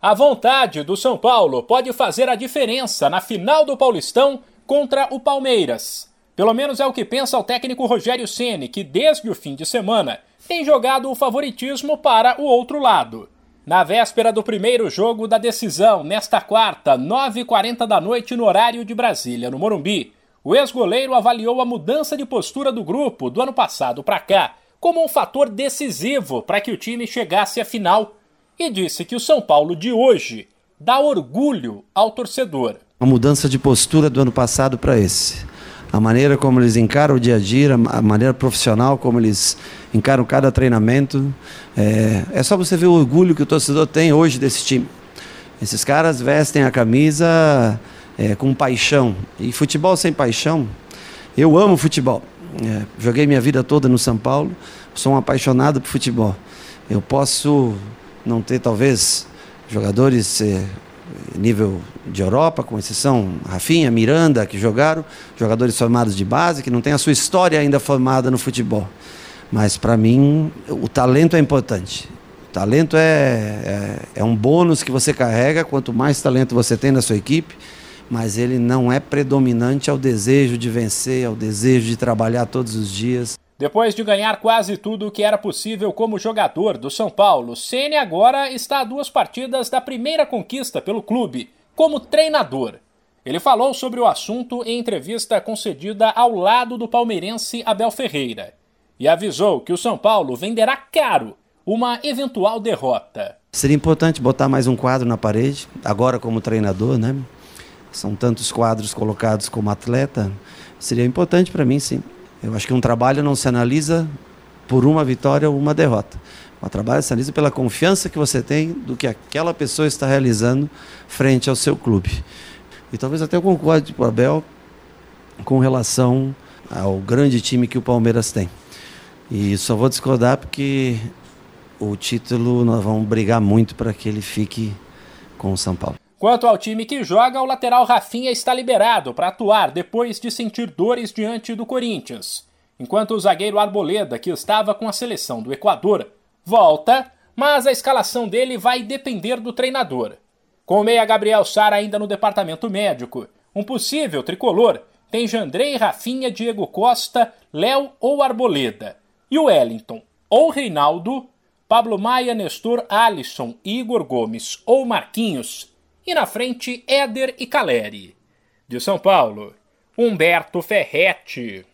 A vontade do São Paulo pode fazer a diferença na final do Paulistão contra o Palmeiras. Pelo menos é o que pensa o técnico Rogério Ceni, que desde o fim de semana tem jogado o favoritismo para o outro lado. Na véspera do primeiro jogo da decisão, nesta quarta, 9h40 da noite no horário de Brasília, no Morumbi, o ex-goleiro avaliou a mudança de postura do grupo do ano passado para cá como um fator decisivo para que o time chegasse à final e disse que o São Paulo de hoje dá orgulho ao torcedor. A mudança de postura do ano passado para esse. A maneira como eles encaram o dia a dia, a maneira profissional como eles encaram cada treinamento. É, é só você ver o orgulho que o torcedor tem hoje desse time. Esses caras vestem a camisa é, com paixão. E futebol sem paixão, eu amo futebol. É, joguei minha vida toda no São Paulo, sou um apaixonado por futebol. Eu posso não ter talvez jogadores nível de Europa, com exceção Rafinha, Miranda, que jogaram, jogadores formados de base, que não tem a sua história ainda formada no futebol. Mas para mim, o talento é importante. O talento é, é, é um bônus que você carrega, quanto mais talento você tem na sua equipe, mas ele não é predominante ao desejo de vencer, ao desejo de trabalhar todos os dias. Depois de ganhar quase tudo o que era possível como jogador do São Paulo, Ceni agora está a duas partidas da primeira conquista pelo clube, como treinador. Ele falou sobre o assunto em entrevista concedida ao lado do palmeirense Abel Ferreira e avisou que o São Paulo venderá caro uma eventual derrota. Seria importante botar mais um quadro na parede, agora como treinador, né? São tantos quadros colocados como atleta. Seria importante para mim, sim. Eu acho que um trabalho não se analisa por uma vitória ou uma derrota. O trabalho se analisa pela confiança que você tem do que aquela pessoa está realizando frente ao seu clube. E talvez até eu concorde com o Abel com relação ao grande time que o Palmeiras tem. E só vou discordar porque o título nós vamos brigar muito para que ele fique com o São Paulo. Quanto ao time que joga, o lateral Rafinha está liberado para atuar depois de sentir dores diante do Corinthians. Enquanto o zagueiro Arboleda, que estava com a seleção do Equador, volta, mas a escalação dele vai depender do treinador. Com o meia Gabriel Sara ainda no departamento médico, um possível tricolor tem Jandrei, Rafinha, Diego Costa, Léo ou Arboleda. E o Wellington ou Reinaldo, Pablo Maia, Nestor, Alisson, Igor Gomes ou Marquinhos e na frente Éder e Caleri. De São Paulo, Humberto Ferretti.